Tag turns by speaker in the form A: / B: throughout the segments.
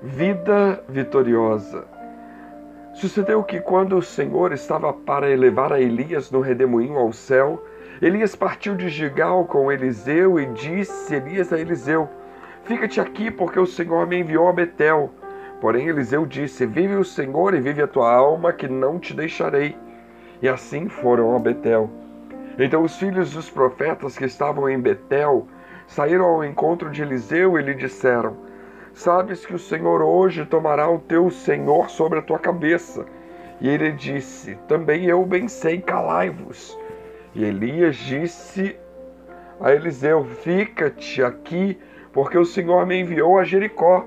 A: Vida vitoriosa. Sucedeu que, quando o Senhor estava para elevar a Elias no redemoinho ao céu, Elias partiu de Gigal com Eliseu e disse Elias a Eliseu: Fica-te aqui, porque o Senhor me enviou a Betel. Porém, Eliseu disse: Vive o Senhor e vive a tua alma, que não te deixarei. E assim foram a Betel. Então os filhos dos profetas que estavam em Betel saíram ao encontro de Eliseu e lhe disseram: Sabes que o Senhor hoje tomará o teu Senhor sobre a tua cabeça. E ele disse: Também eu bem sei, calai-vos. E Elias disse a Eliseu: Fica-te aqui, porque o Senhor me enviou a Jericó.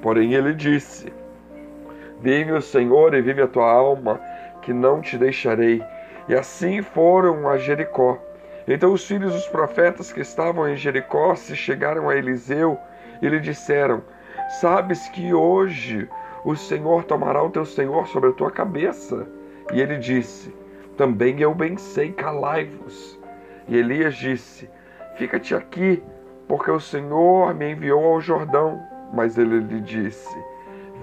A: Porém ele disse: Vive o Senhor e vive a tua alma, que não te deixarei. E assim foram a Jericó. Então os filhos dos profetas que estavam em Jericó se chegaram a Eliseu e lhe disseram: Sabes que hoje o Senhor tomará o teu Senhor sobre a tua cabeça. E ele disse: Também eu bem sei, calai-vos. E Elias disse: Fica-te aqui, porque o Senhor me enviou ao Jordão. Mas ele lhe disse: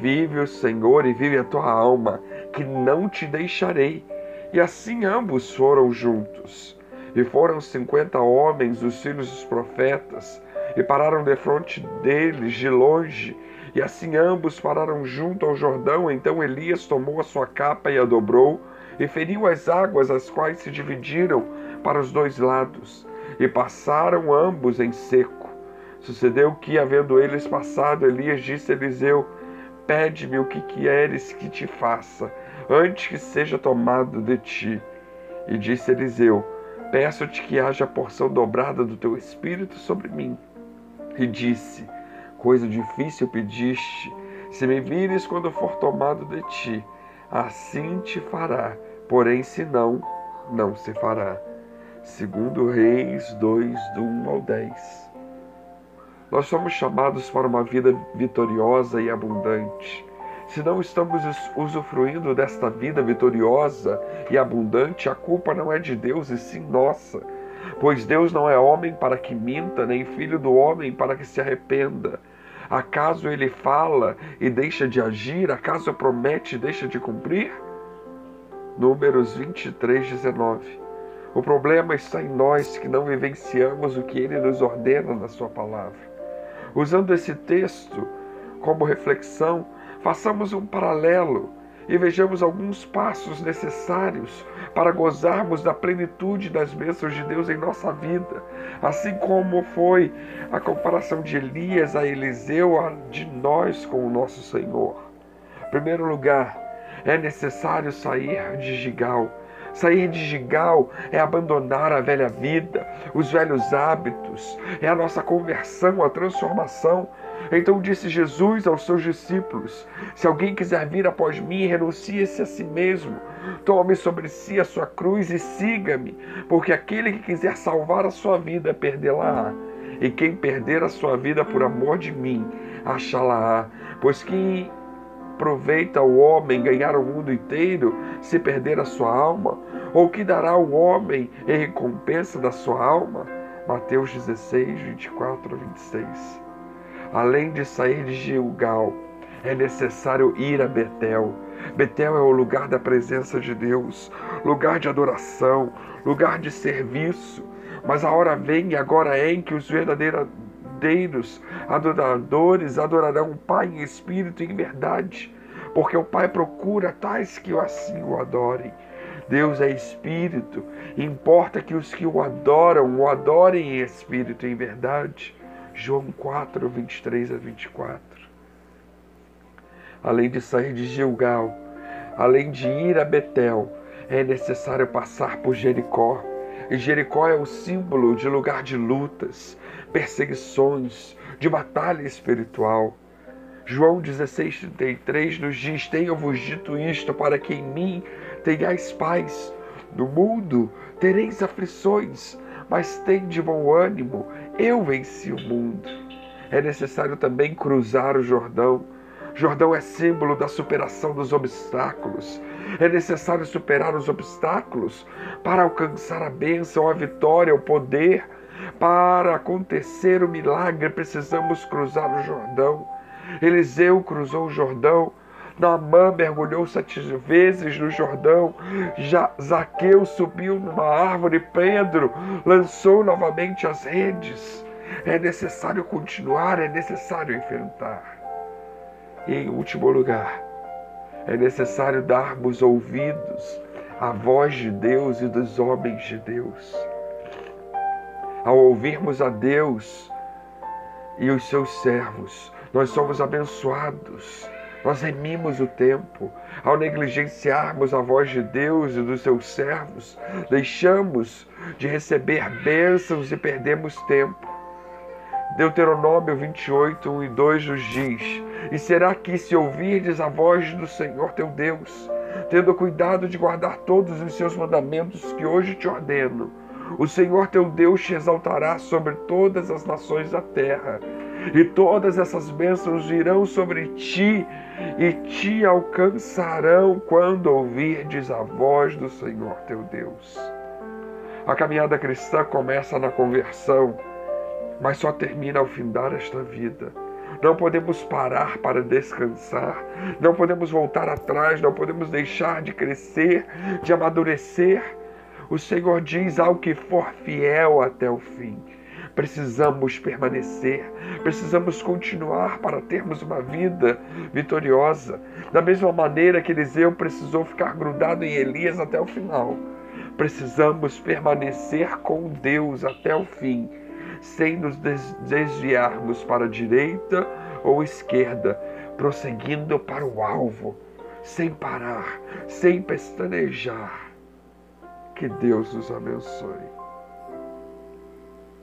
A: Vive o Senhor e vive a tua alma, que não te deixarei. E assim ambos foram juntos. E foram cinquenta homens, os filhos dos profetas, e pararam defronte deles de longe. E assim ambos pararam junto ao Jordão. Então Elias tomou a sua capa e a dobrou, e feriu as águas, as quais se dividiram para os dois lados, e passaram ambos em seco. Sucedeu que, havendo eles passado, Elias disse a Eliseu: Pede-me o que queres que te faça, antes que seja tomado de ti. E disse Eliseu: Peço-te que haja porção dobrada do teu espírito sobre mim e disse: Coisa difícil pediste, se me vires quando for tomado de ti, assim te fará, porém, se não, não se fará. Segundo Reis 2, do 1 ao 10. Nós somos chamados para uma vida vitoriosa e abundante. Se não estamos usufruindo desta vida vitoriosa e abundante, a culpa não é de Deus e sim nossa Pois Deus não é homem para que minta, nem filho do homem para que se arrependa. Acaso ele fala e deixa de agir? Acaso promete e deixa de cumprir? Números 23, 19. O problema está em nós que não vivenciamos o que ele nos ordena na sua palavra. Usando esse texto como reflexão, façamos um paralelo e vejamos alguns passos necessários para gozarmos da plenitude das bênçãos de Deus em nossa vida, assim como foi a comparação de Elias a Eliseu, a de nós com o nosso Senhor. Em primeiro lugar, é necessário sair de Gigal. Sair de Gigal é abandonar a velha vida, os velhos hábitos, é a nossa conversão, a transformação então disse Jesus aos seus discípulos: Se alguém quiser vir após mim, renuncie-se a si mesmo, tome sobre si a sua cruz e siga-me, porque aquele que quiser salvar a sua vida, perdê-la-á. E quem perder a sua vida por amor de mim, achá-la-á. Pois que aproveita o homem ganhar o mundo inteiro se perder a sua alma? Ou que dará o homem em recompensa da sua alma? Mateus 16, 24 a 26. Além de sair de Gilgal, é necessário ir a Betel. Betel é o lugar da presença de Deus, lugar de adoração, lugar de serviço. Mas a hora vem e agora é em que os verdadeiros adoradores adorarão o Pai em espírito e em verdade, porque o Pai procura tais que assim o adorem. Deus é espírito, importa que os que o adoram o adorem em espírito e em verdade. João 4, 23 a 24. Além de sair de Gilgal, além de ir a Betel, é necessário passar por Jericó. E Jericó é o símbolo de lugar de lutas, perseguições, de batalha espiritual. João 16,33 nos diz: Tenho-vos dito isto para que em mim tenhais paz. No mundo tereis aflições, mas tem de bom ânimo, eu venci o mundo. É necessário também cruzar o Jordão. Jordão é símbolo da superação dos obstáculos. É necessário superar os obstáculos para alcançar a bênção, a vitória, o poder. Para acontecer o milagre, precisamos cruzar o Jordão. Eliseu cruzou o Jordão. Naamã mergulhou sete vezes no Jordão. Já Zaqueu subiu numa árvore. Pedro lançou novamente as redes. É necessário continuar, é necessário enfrentar. E em último lugar, é necessário darmos ouvidos à voz de Deus e dos homens de Deus. Ao ouvirmos a Deus e os seus servos, nós somos abençoados. Nós remimos o tempo. Ao negligenciarmos a voz de Deus e dos seus servos, deixamos de receber bênçãos e perdemos tempo. Deuteronômio 28, 1 e 2 nos diz: E será que, se ouvirdes a voz do Senhor teu Deus, tendo cuidado de guardar todos os seus mandamentos que hoje te ordeno, o Senhor teu Deus te exaltará sobre todas as nações da terra, e todas essas bênçãos virão sobre ti e te alcançarão quando ouvirdes a voz do Senhor teu Deus. A caminhada cristã começa na conversão mas só termina ao findar esta vida. Não podemos parar para descansar, não podemos voltar atrás, não podemos deixar de crescer, de amadurecer. O Senhor diz ao que for fiel até o fim. Precisamos permanecer, precisamos continuar para termos uma vida vitoriosa. Da mesma maneira que Eliseu precisou ficar grudado em Elias até o final, precisamos permanecer com Deus até o fim sem nos desviarmos para a direita ou esquerda, prosseguindo para o alvo, sem parar, sem pestanejar. Que Deus nos abençoe.